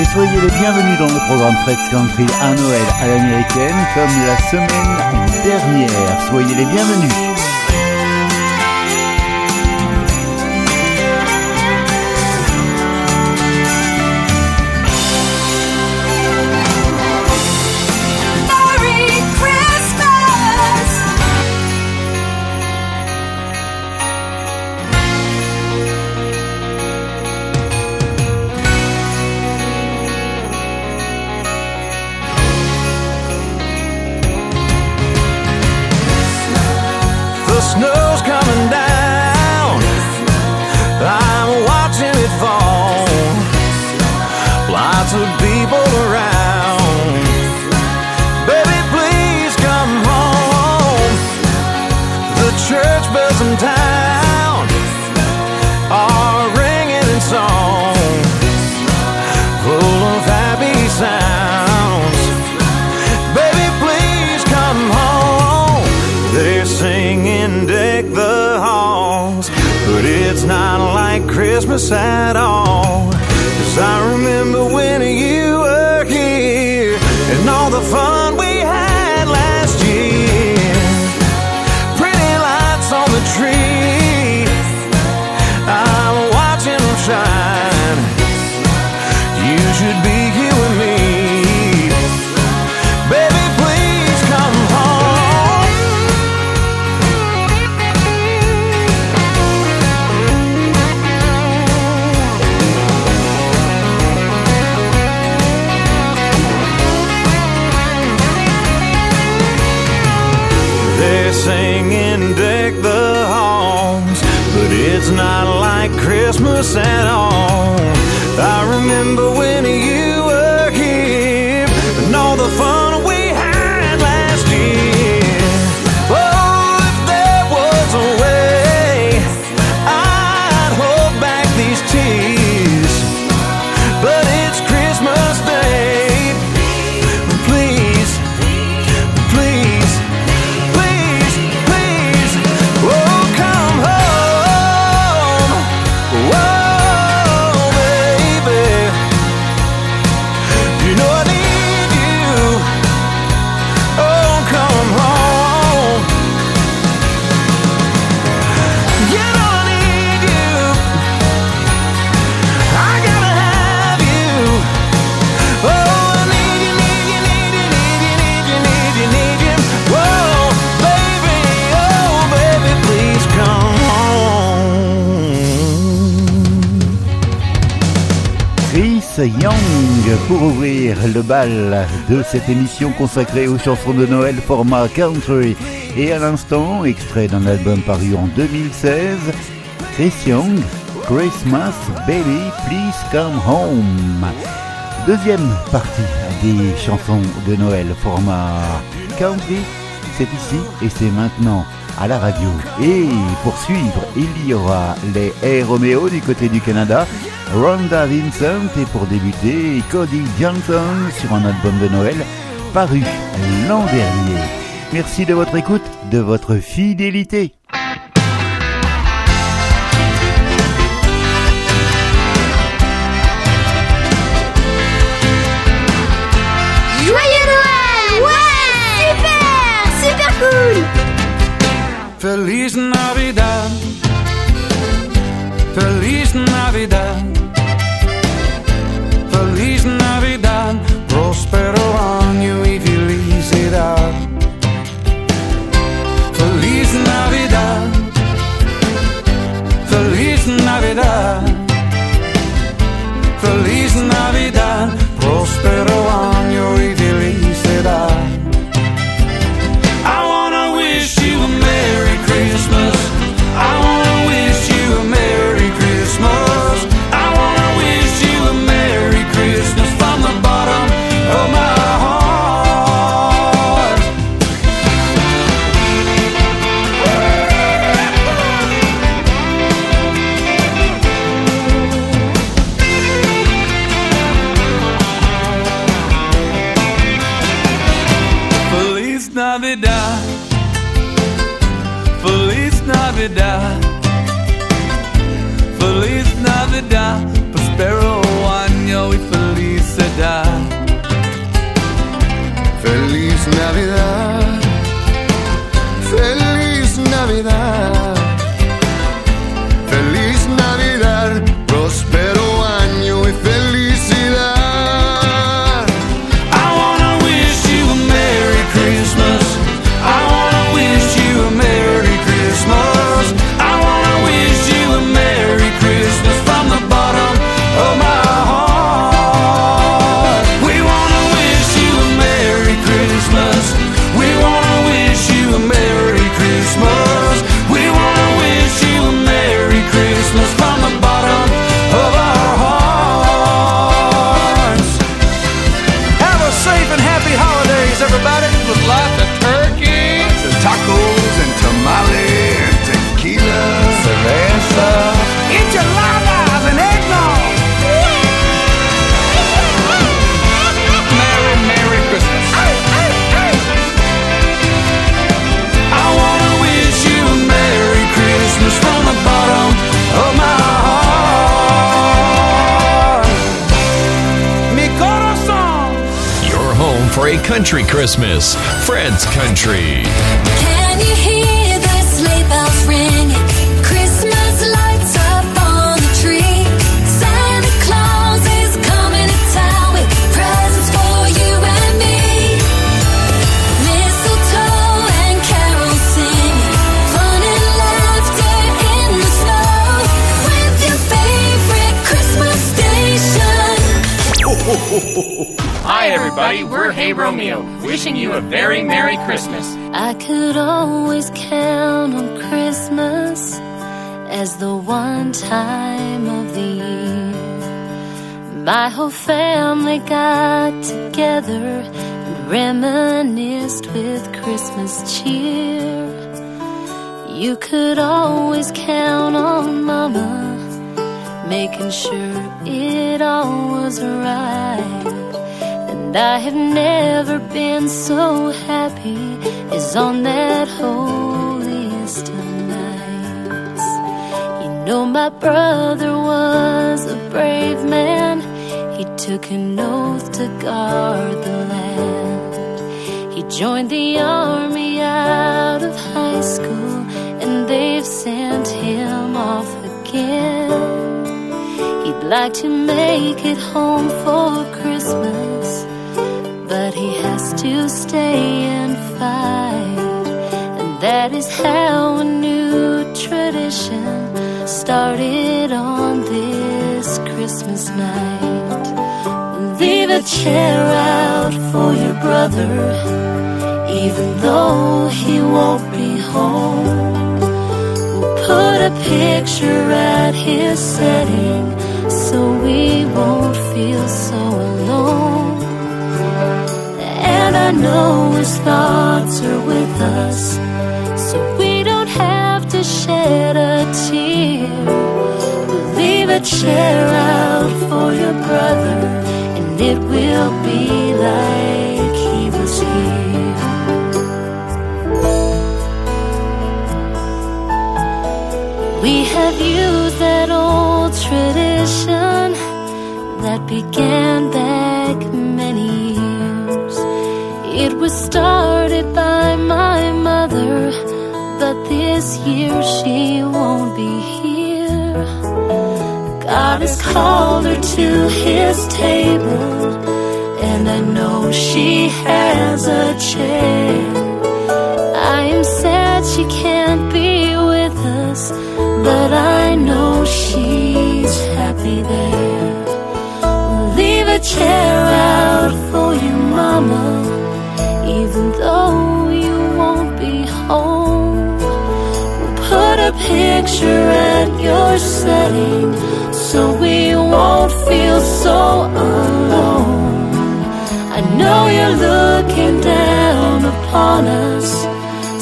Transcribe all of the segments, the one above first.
Et soyez les bienvenus dans le programme Fred's Country à Noël à l'américaine comme la semaine dernière. Soyez les bienvenus. Christmas at all. Cause I remember when you They're singing deck the halls, but it's not like Christmas at all. I remember when you were here and all the fun Young pour ouvrir le bal de cette émission consacrée aux chansons de Noël format country. Et à l'instant, extrait d'un album paru en 2016, Chris Young, Christmas Baby, Please Come Home. Deuxième partie des chansons de Noël format country, c'est ici et c'est maintenant à la radio. Et pour suivre, il y aura les Air Romeo du côté du Canada, Rhonda Vincent et pour débuter, Cody Johnson sur un album de Noël paru l'an dernier. Merci de votre écoute, de votre fidélité. Feliz Christmas. Fred's Country. Everybody. We're Hey Romeo, wishing you a very Merry Christmas. I could always count on Christmas as the one time of the year. My whole family got together and reminisced with Christmas cheer. You could always count on Mama, making sure it all was right. And I have never been so happy as on that holiest of nights. You know, my brother was a brave man. He took an oath to guard the land. He joined the army out of high school, and they've sent him off again. He'd like to make it home for Christmas, but he has to stay and fight. And that is how a new tradition started on this Christmas night. Leave a chair out for your brother, even though he won't be home. We'll put a picture at his setting so we won't feel so And I know his thoughts are with us, so we don't have to shed a tear. We'll leave a chair out for your brother, and it will be like he was here. We have used that old tradition that began back was started by my mother, but this year she won't be here. God has called her to his table, and I know she has a chair. I am sad she can't be with us, but I know she's happy there. Leave a chair out for you, mama, though you won't be home. We'll put a picture at your setting so we won't feel so alone. I know you're looking down upon us,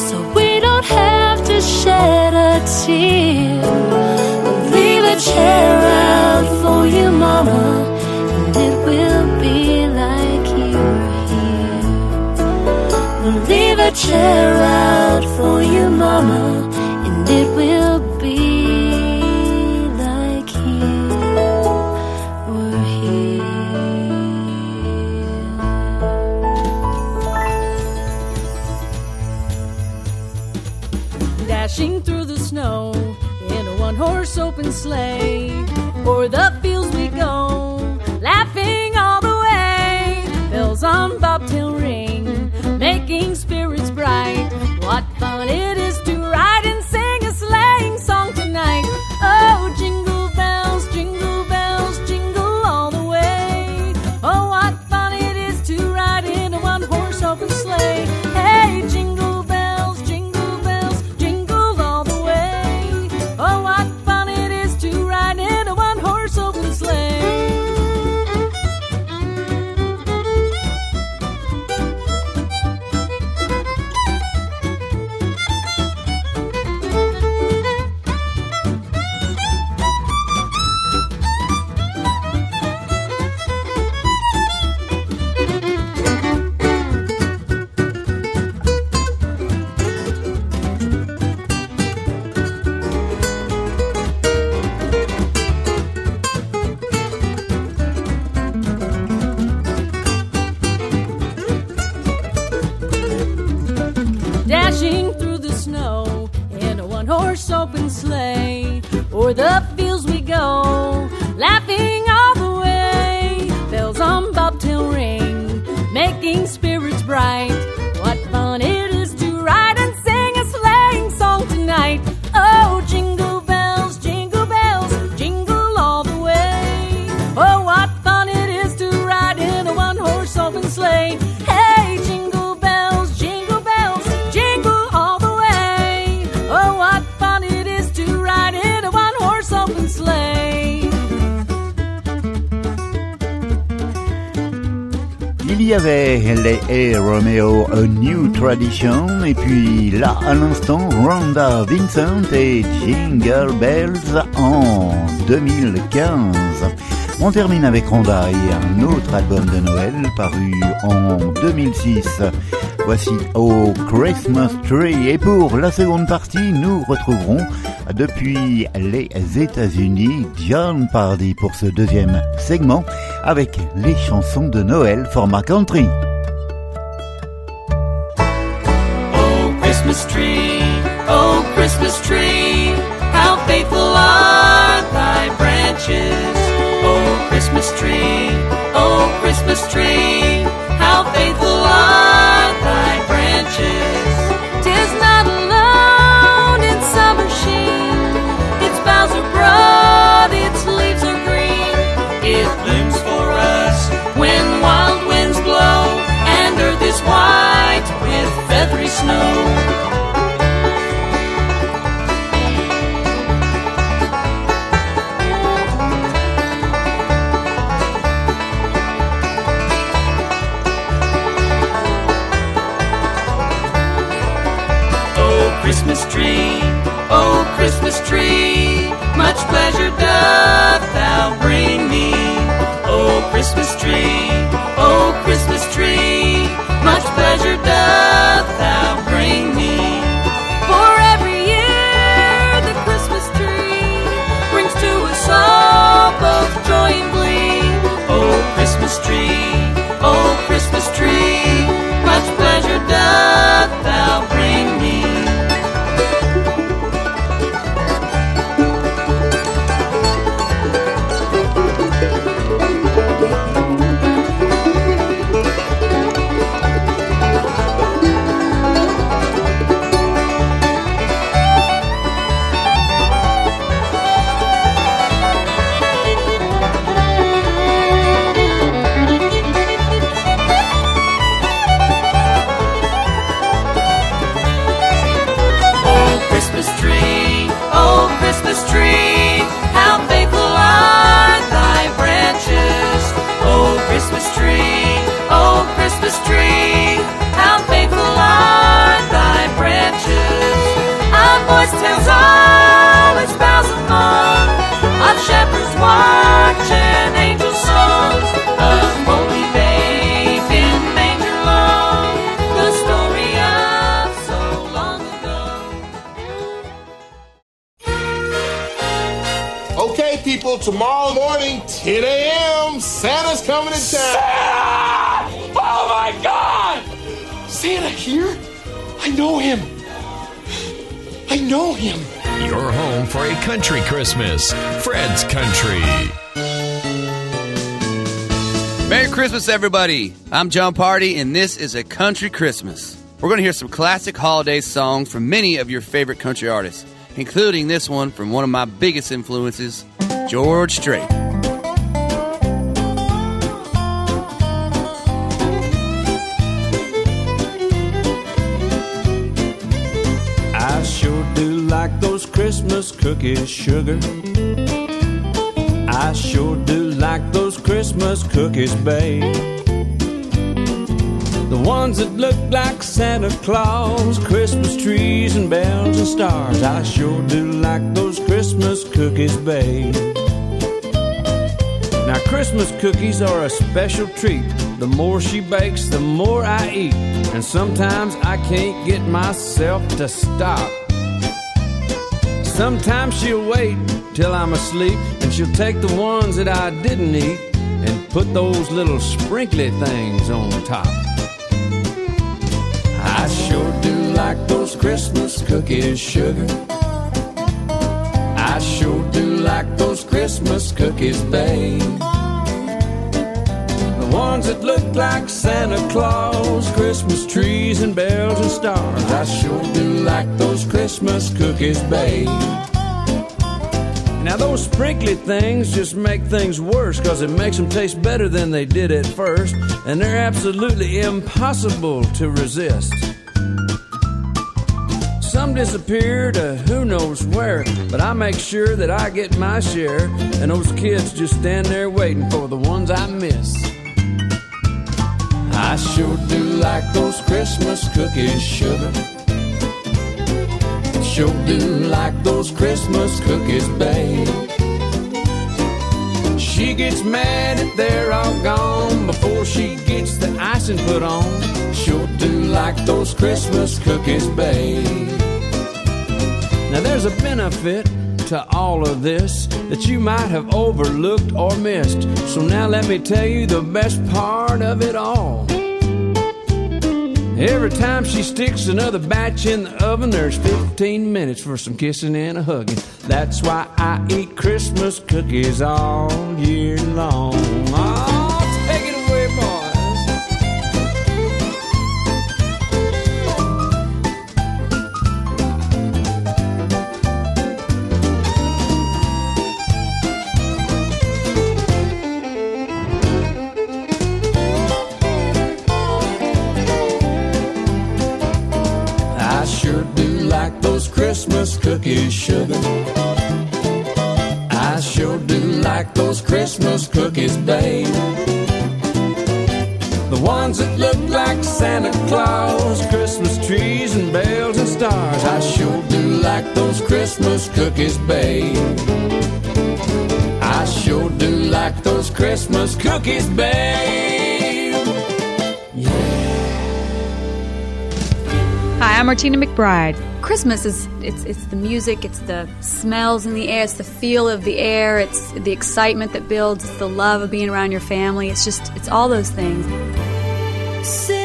so we don't have to shed a tear. We'll leave a chair out for you, Mama, chair out for you, Mama, and it will be like you were here. dashing through the snow in a one horse open sleigh. O'er the What open sleigh. O'er the fields we go, avait les A. Romeo, A New Tradition, et puis là, à l'instant, Rhonda Vincent et Jingle Bells en 2015. On termine avec Rhonda et un autre album de Noël paru en 2006. Voici au Christmas Tree. Et pour la seconde partie, nous retrouverons depuis les États-Unis John Pardy pour ce deuxième segment avec les chansons de Noël format country. Okay, people, tomorrow morning, 10 a.m., Santa's coming to town. Santa! Oh my god! Santa here? I know him. I know him. Your home for a country Christmas. Fred's Country. Merry Christmas, everybody. I'm Jon Pardi, and this is a country Christmas. We're going to hear some classic holiday songs from many of your favorite country artists, including this one from one of my biggest influences, George Strait. I sure do like those Christmas cookies, sugar. I sure do like those Christmas cookies, babe. The ones that look like Santa Claus, Christmas trees and bells and stars. I sure do like those Christmas cookies, babe. Now, Christmas cookies are a special treat. The more she bakes, the more I eat. And sometimes I can't get myself to stop. Sometimes she'll wait till I'm asleep, and she'll take the ones that I didn't eat and put those little sprinkly things on top. I sure do like those Christmas cookies, sugar. Those Christmas cookies, babe. The ones that look like Santa Claus, Christmas trees and bells and stars. I sure do like those Christmas cookies, babe. Now, those sprinkly things just make things worse because it makes them taste better than they did at first, and they're absolutely impossible to resist. Some disappear to who knows where, but I make sure that I get my share, and those kids just stand there waiting for the ones I miss. I sure do like those Christmas cookies, sugar. Sure do like those Christmas cookies, babe. She gets mad if they're all gone before she gets the icing put on. Sure do like those Christmas cookies, babe. Now there's a benefit to all of this that you might have overlooked or missed. So now let me tell you the best part of it all. Every time she sticks another batch in the oven, there's 15 minutes for some kissing and a hugging. That's why I eat Christmas cookies all year long. Santa Claus, Christmas trees and bells and stars. I sure do like those Christmas cookies, babe. I sure do like those Christmas cookies, babe. Hi, I'm Martina McBride. Christmas is it's it's the music, it's the smells in the air, it's the feel of the air, it's the excitement that builds, it's the love of being around your family. It's just it's all those things. City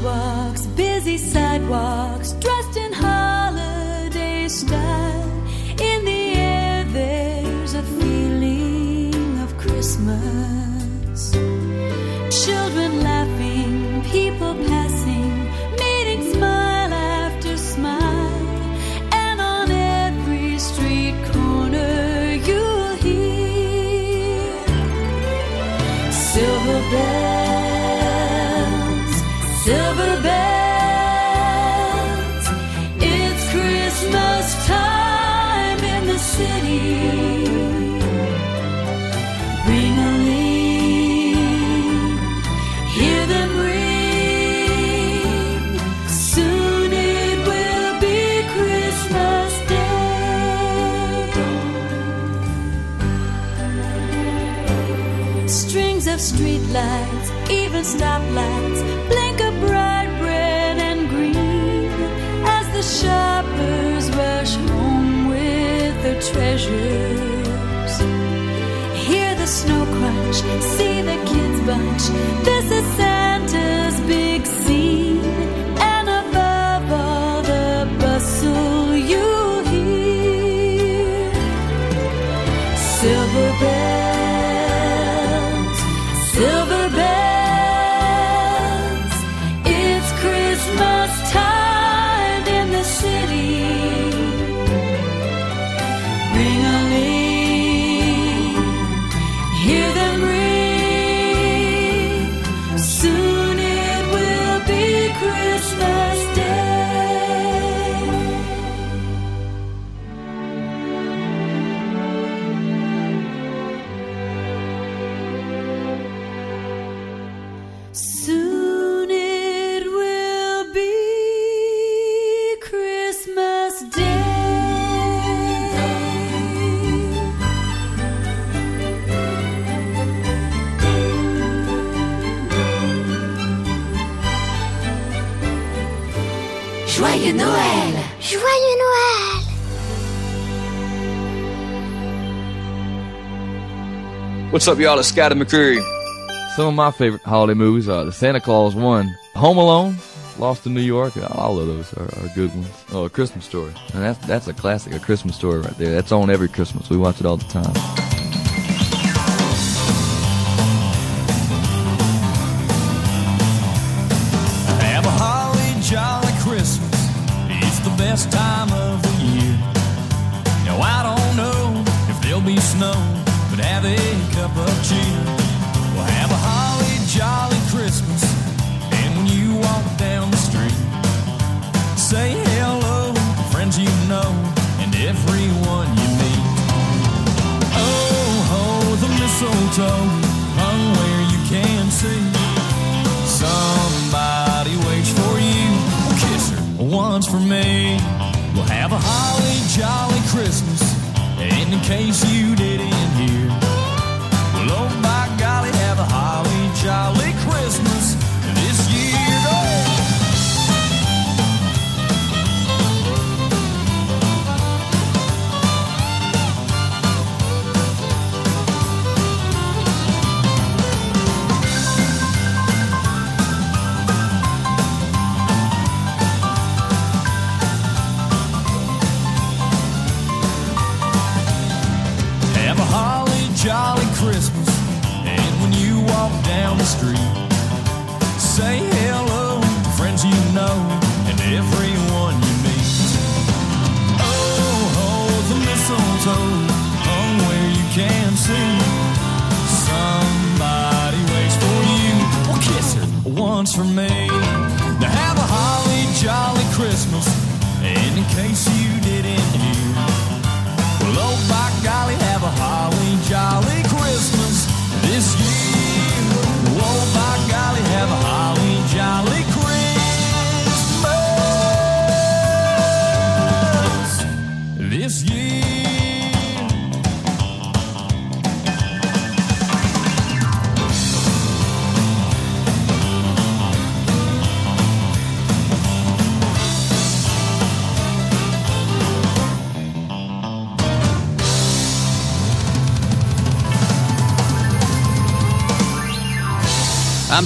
sidewalks, busy sidewalks, dressed in holiday style. Even stoplights, blink a bright red and green as the shoppers rush home with their treasures. Hear the snow crunch, see the kids bunch. This is What's up, y'all? It's Scotty McCreery. Some of my favorite holiday movies are The Santa Claus One, Home Alone, Lost in New York. All of those are, are good ones. Oh, A Christmas Story. And that's, that's a classic, A Christmas Story right there. That's on every Christmas. We watch it all the time.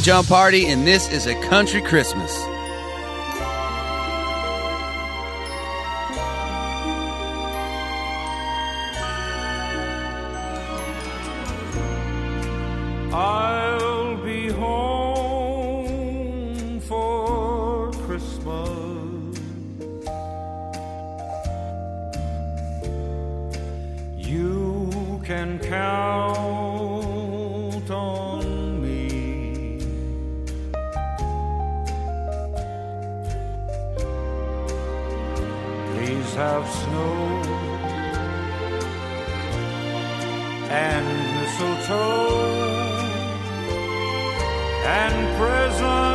Jon Pardi, and this is a country Christmas. have snow and mistletoe and presents.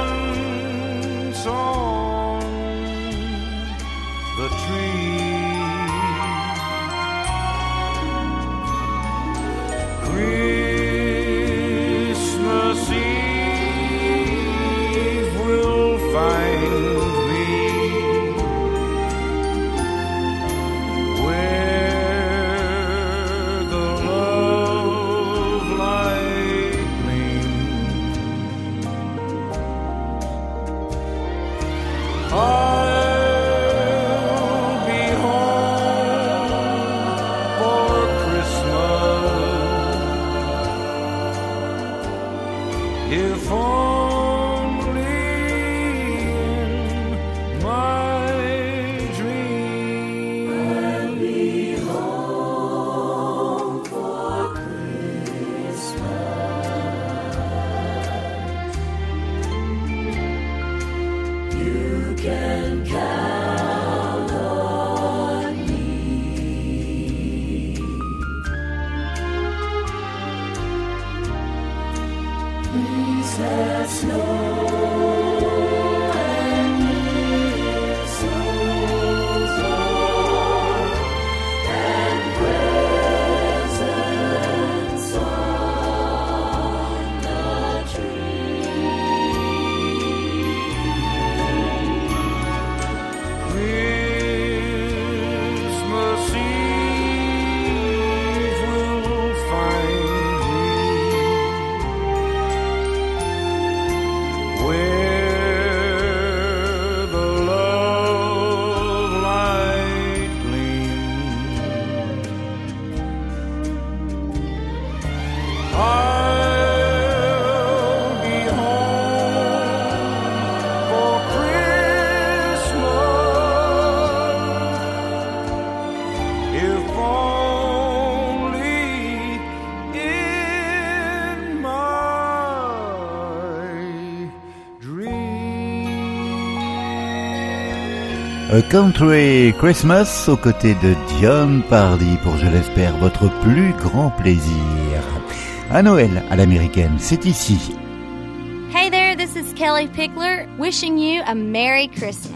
Country Christmas aux côtés de John Pardy pour, je l'espère, votre plus grand plaisir. À Noël à l'américaine, c'est ici. Hey there, this is Kelly Pickler wishing you a Merry Christmas.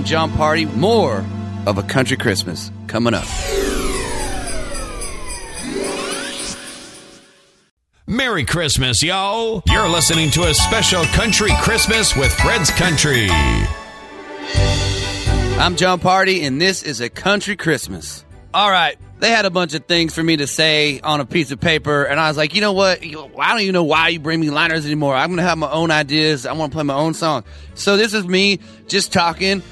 I'm Jon Pardi. More of a country Christmas coming up. Merry Christmas, yo! You're listening to a special country Christmas with Fred's Country. I'm Jon Pardi, and this is a country Christmas. All right, they had a bunch of things for me to say on a piece of paper, and I was like, you know what? I don't even know why you bring me liners anymore. I'm going to have my own ideas. I want to play my own song. So this is me just talking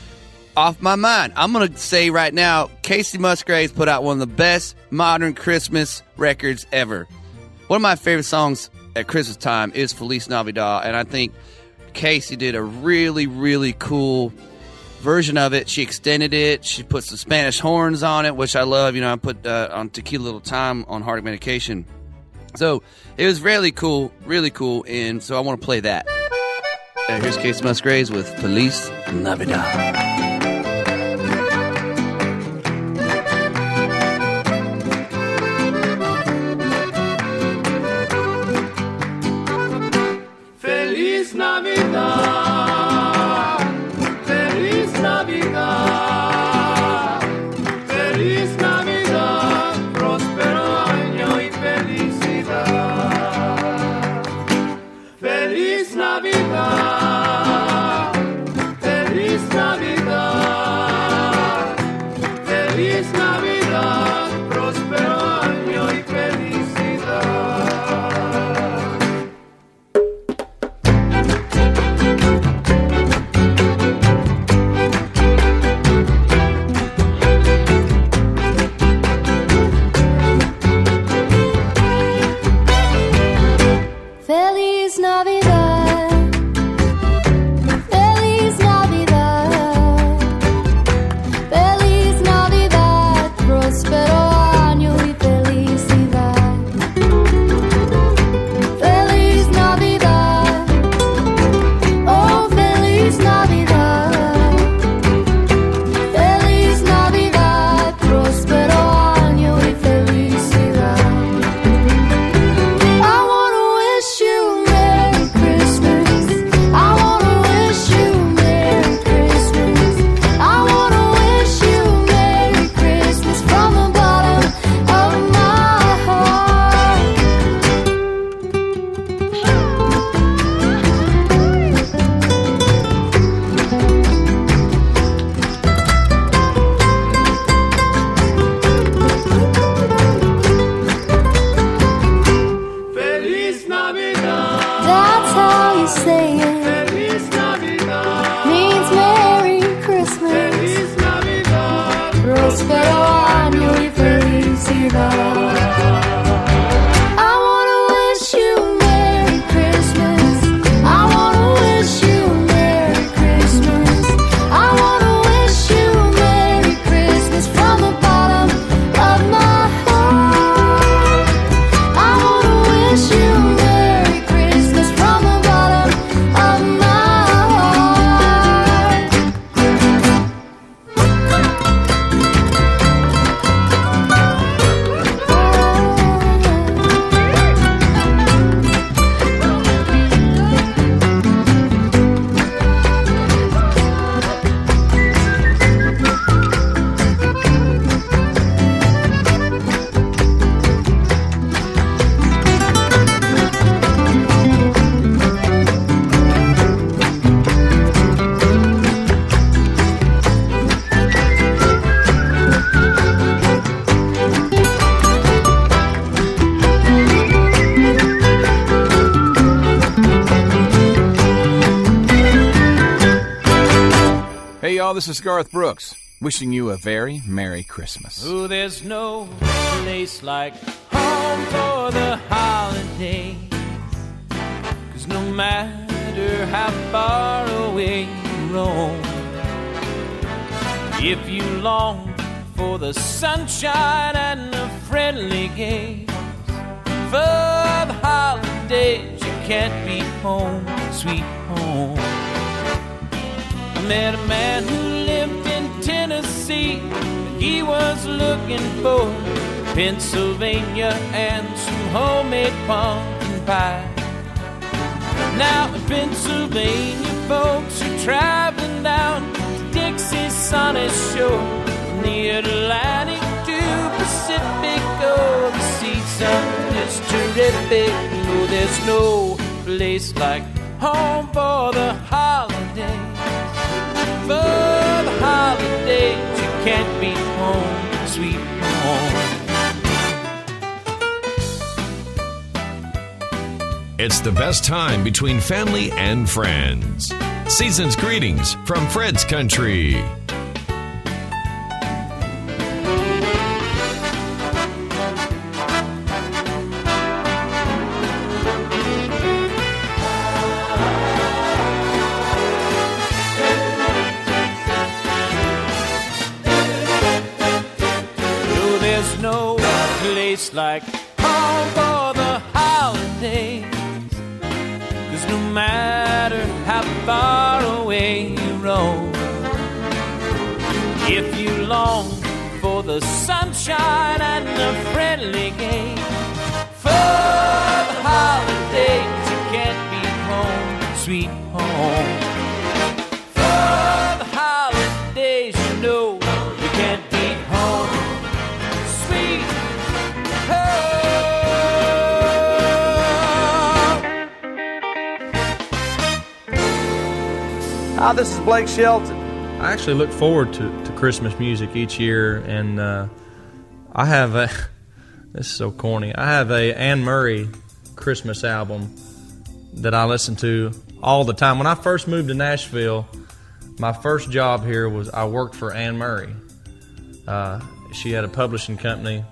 off my mind. I'm going to say right now, Kacey Musgraves put out one of the best modern Christmas records ever. One of my favorite songs at Christmas time is Feliz Navidad, and I think Kacey did a really, really cool version of it. She extended it. She put some Spanish horns on it, which I love. You know, I put uh, on Tequila Little Time on Heartache Medication. So it was really cool, really cool, and so I want to play that. Uh, here's Kacey Musgraves with Feliz Navidad. Próspero this is Garth Brooks, wishing you a very Merry Christmas. Oh, there's no place like home for the holidays. Cause no matter how far away you roam, if you long for the sunshine and the friendly games, for the holidays you can't be home, sweet home. I met a man who And he was looking for Pennsylvania and some homemade pumpkin pie. Now Pennsylvania, folks are traveling down to Dixie's sunny shore, from the Atlantic to Pacific. Oh, the season is terrific. Oh, there's no place like home for the holidays for the holidays. Can't be home, sweet home. It's the best time between family and friends. Season's greetings from Fred's Country. The sunshine and the friendly game, for the holidays you can't be home, sweet home. For the holidays you know you can't be home, sweet Hi, this is Blake Shelton. I actually look forward to, to Christmas music each year, and uh, I have a. This is so corny. I have a Anne Murray Christmas album that I listen to all the time. When I first moved to Nashville, my first job here was I worked for Anne Murray. Uh, she had a publishing company,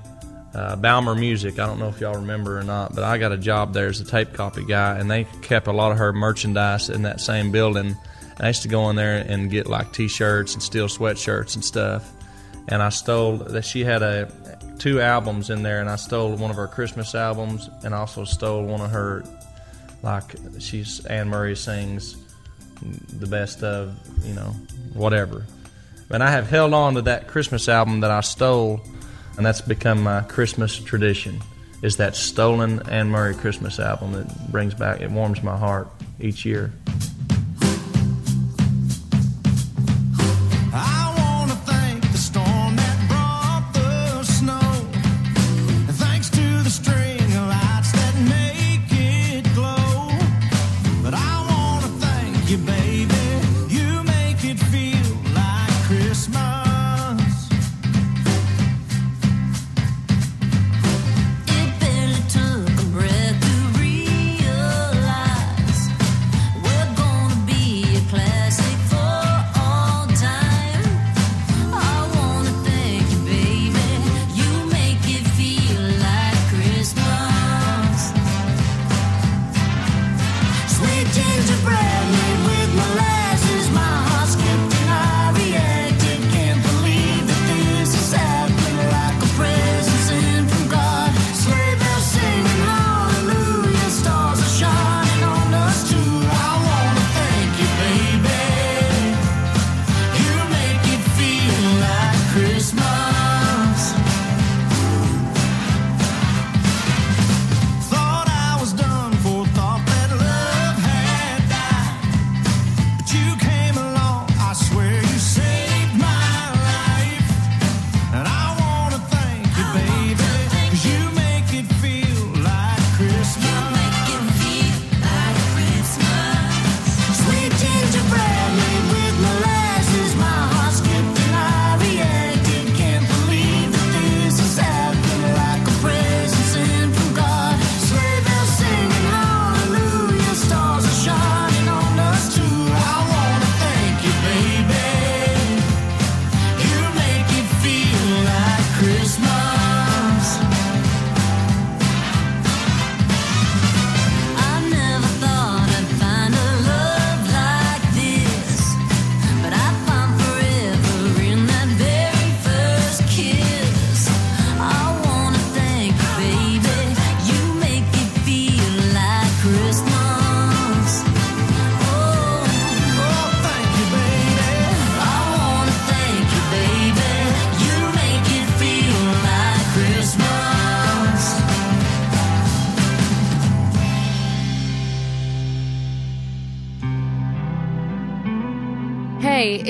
uh, Balmur Music. I don't know if y'all remember or not, but I got a job there as a tape copy guy, and they kept a lot of her merchandise in that same building. I used to go in there and get like T-shirts and steel sweatshirts and stuff. And I stole that she had a two albums in there, and I stole one of her Christmas albums, and also stole one of her like she's Anne Murray sings the best of you know whatever. And I have held on to that Christmas album that I stole, and that's become my Christmas tradition. Is that stolen Anne Murray Christmas album that brings back it warms my heart each year.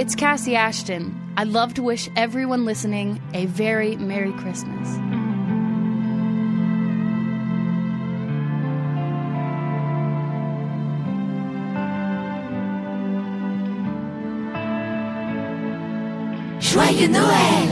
It's Kassi Ashton. I'd love to wish everyone listening a very Merry Christmas. Joyeux Noël.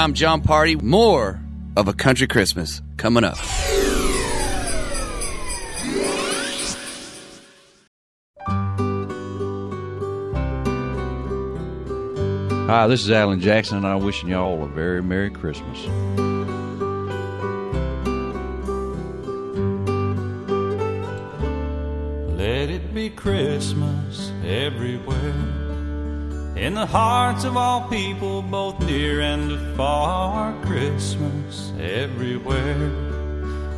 I'm Jon Pardi. More of a country Christmas coming up. Hi, this is Alan Jackson, and I'm wishing you all a very Merry Christmas. Let it be Christmas everywhere. In the hearts of all people, both near and afar. Christmas everywhere.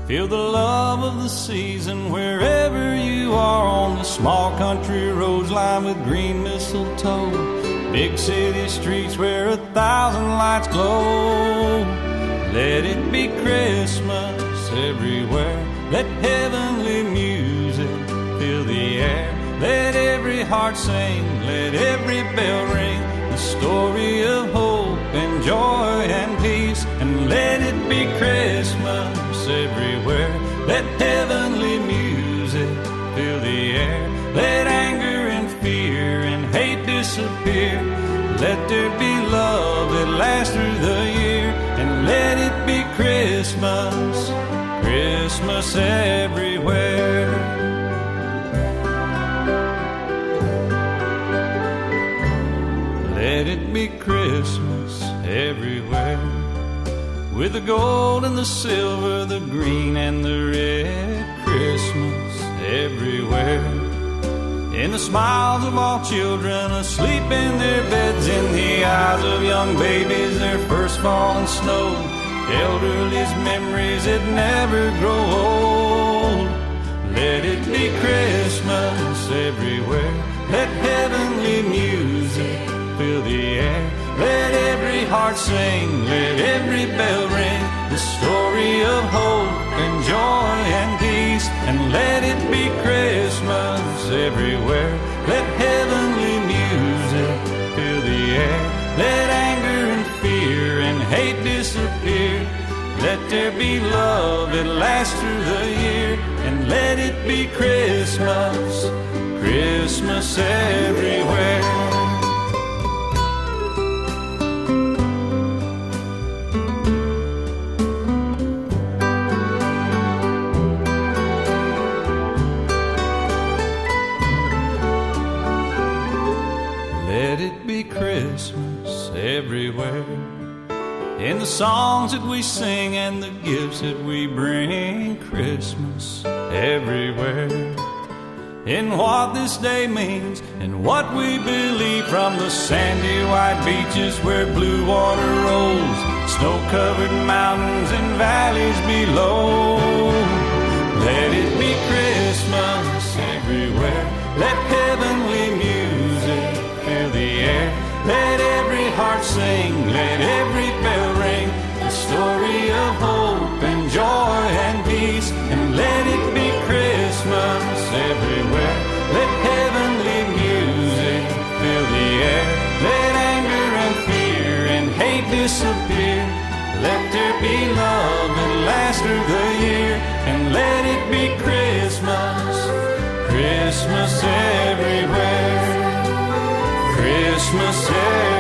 Feel the love of the season wherever you are on the small country roads lined with green mistletoe. Big city streets where a thousand lights glow. Let it be Christmas everywhere. Let heavenly music fill the air. Let every heart sing, let every bell ring. The story of hope and joy and peace. And let it be Christmas everywhere. Let heavenly music fill the air. Let anger and fear and hate disappear. Let there be love that lasts through the year. And let it be Christmas, Christmas everywhere. Let it be Christmas everywhere. With the gold and the silver, the green and the red. Christmas everywhere. In the smiles of all children asleep in their beds, in the eyes of young babies, their first falling snow. Elderly's memories that never grow old. Let it be Christmas everywhere. Let heavenly music fill the air. Let every heart sing, let every bell ring. The story of hope and joy and peace. And let it be Christmas everywhere. Let heavenly music fill the air. Let anger and fear and hate disappear. Let there be love that lasts through the year. And let it be Christmas, Christmas everywhere. In the songs that we sing and the gifts that we bring, Christmas everywhere. In what this day means and what we believe from the sandy white beaches where blue water rolls, snow covered mountains and valleys below. Let it be Christmas everywhere. Let heavenly music fill the air. Let every heart sing, let every bell ring. Story of hope and joy and peace. And let it be Christmas everywhere. Let heavenly music fill the air. Let anger and fear and hate disappear. Let there be love that lasts through the year. And let it be Christmas, Christmas everywhere. Christmas everywhere.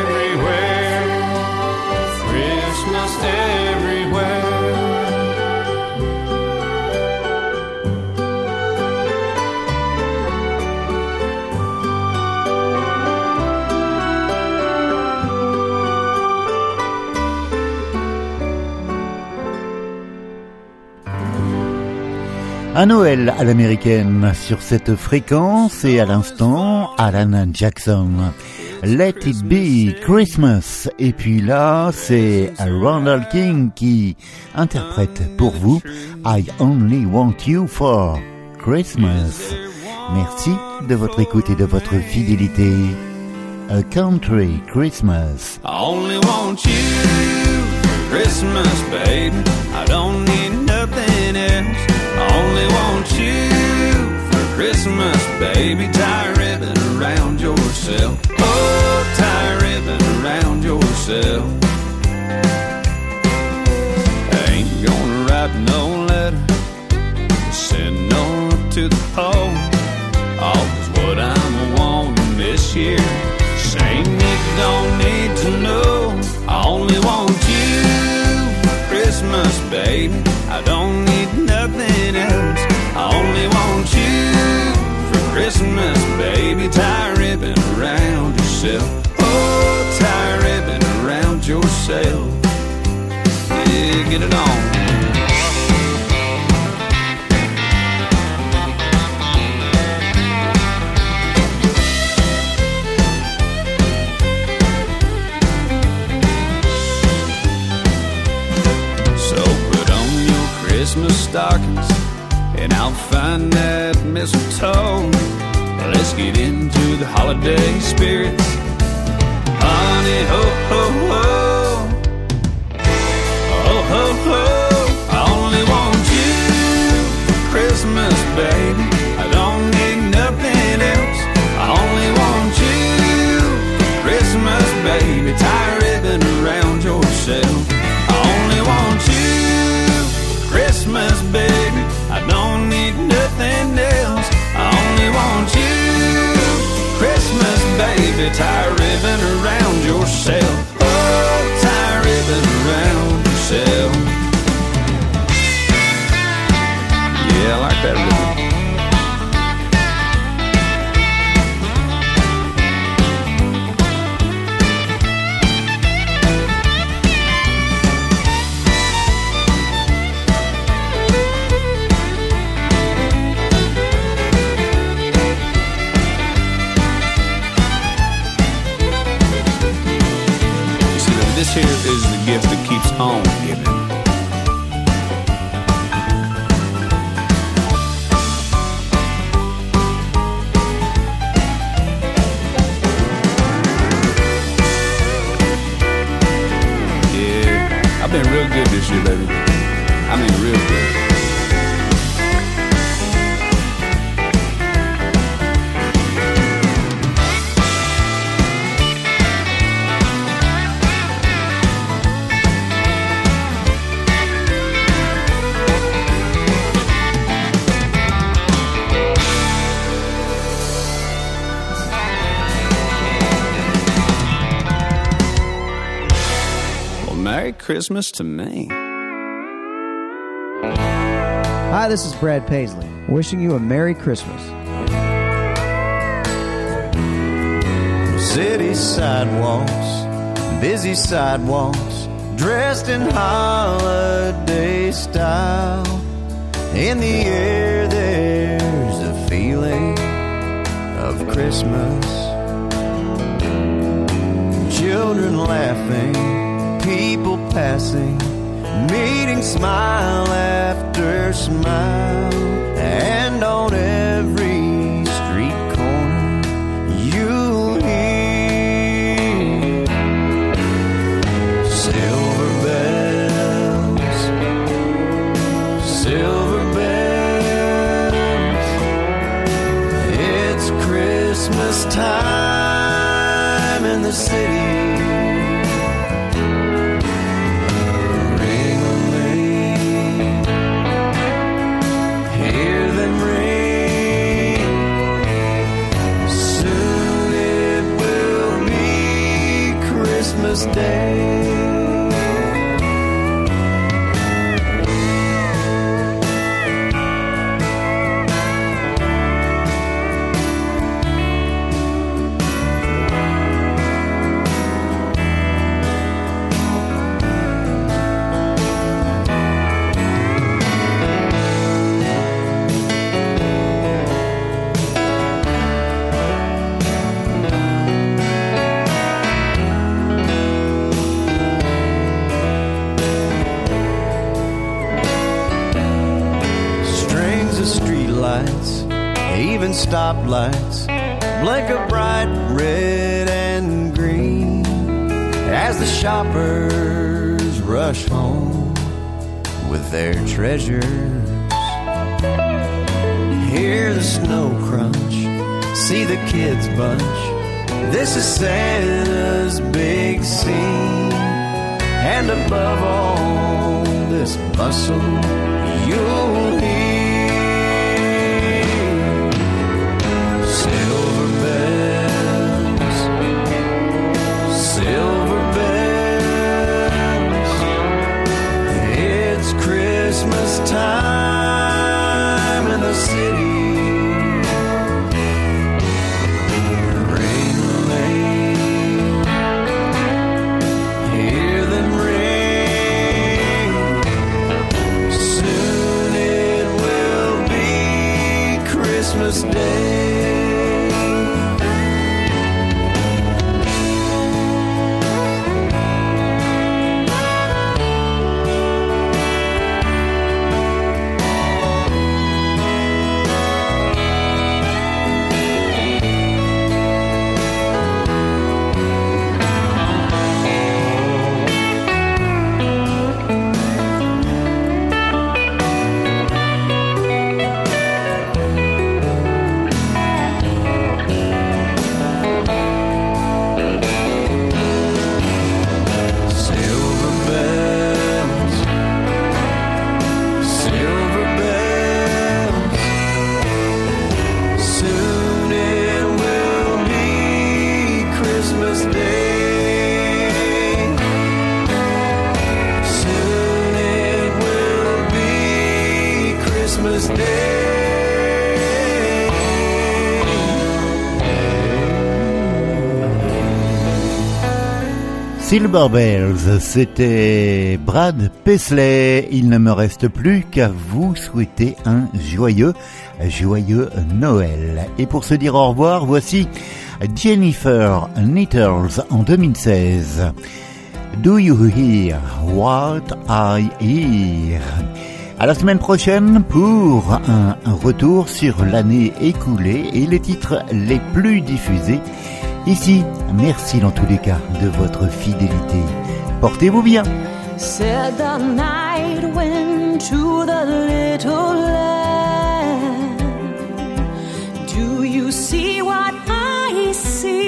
Un Noël à l'américaine sur cette fréquence et à l'instant Alan Jackson. Let it be Christmas. Et puis là, c'est Ronald King qui interprète pour vous I Only Want You for Christmas. Merci de votre écoute et de votre fidélité. A Country Christmas. I only want you Christmas, baby. I don't need. Only want you for Christmas, baby. Tie a ribbon around yourself. Oh, tie a ribbon around yourself. Ain't gonna write no letter, send no to the pole. All is what I'm wanting this year. Saying you don't need to know. I only want Christmas, baby. I don't need nothing else. I only want you for Christmas, baby. Tie a ribbon around yourself. Oh, tie a ribbon around yourself. Yeah, get it on. Stockings and I'll find that mistletoe. Let's get into the holiday spirit. Honey, ho, ho, ho. Ho, ho, ho. I only want you for Christmas, baby. I don't need nothing else. I only want you for Christmas, baby. Tie a ribbon around yourself. Baby. Christmas to me. Hi, this is Brad Paisley, wishing you a Merry Christmas. City sidewalks, busy sidewalks, dressed in holiday style. In the air, there's a feeling of Christmas. Children laughing, people passing meeting smile after smile, and on every street corner you'll hear silver bells, silver bells. It's Christmas time in the city. Christmas Day. Even stoplights, blink a bright red and green as the shoppers rush home with their treasures. Hear the snow crunch, see the kids bunch. This is Santa's big scene, and above all this bustle, you'll Silver Bells, c'était Brad Paisley. Il ne me reste plus qu'à vous souhaiter un joyeux, joyeux Noël. Et pour se dire au revoir, voici Jennifer Nettles en 2016. Do you hear what I hear? À la semaine prochaine pour un, un retour sur l'année écoulée et les titres les plus diffusés. Ici, merci dans tous les cas de votre fidélité. Portez-vous bien. Said the night wind to the little land. Do you see what I see?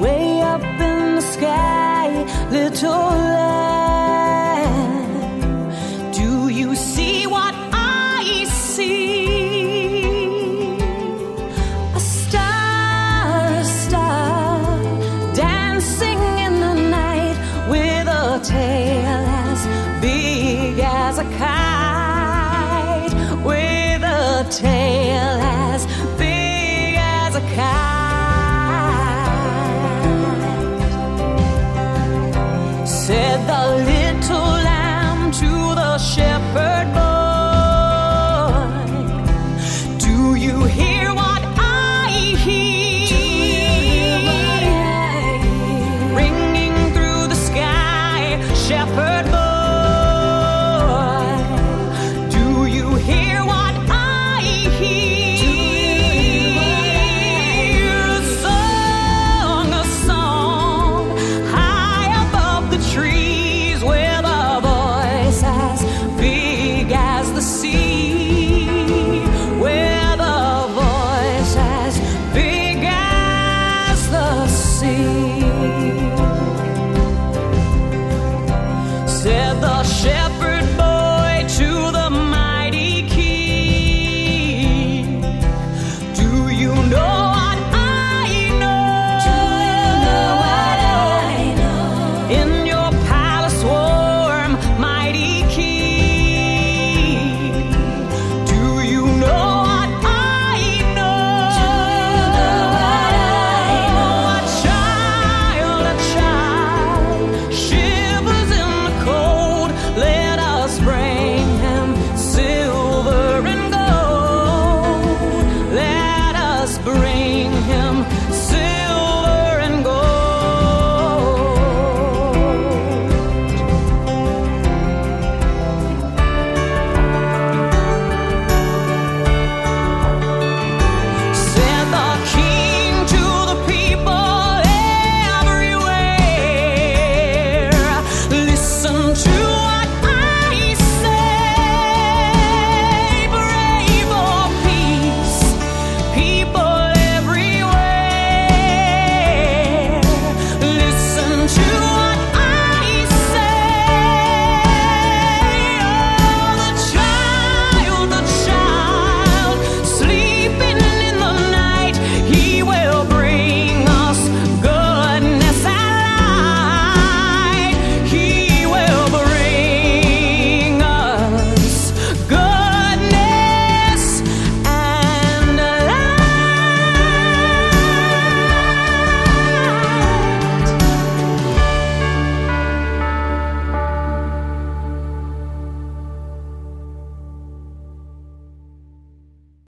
Way up in the sky, little land. the shit.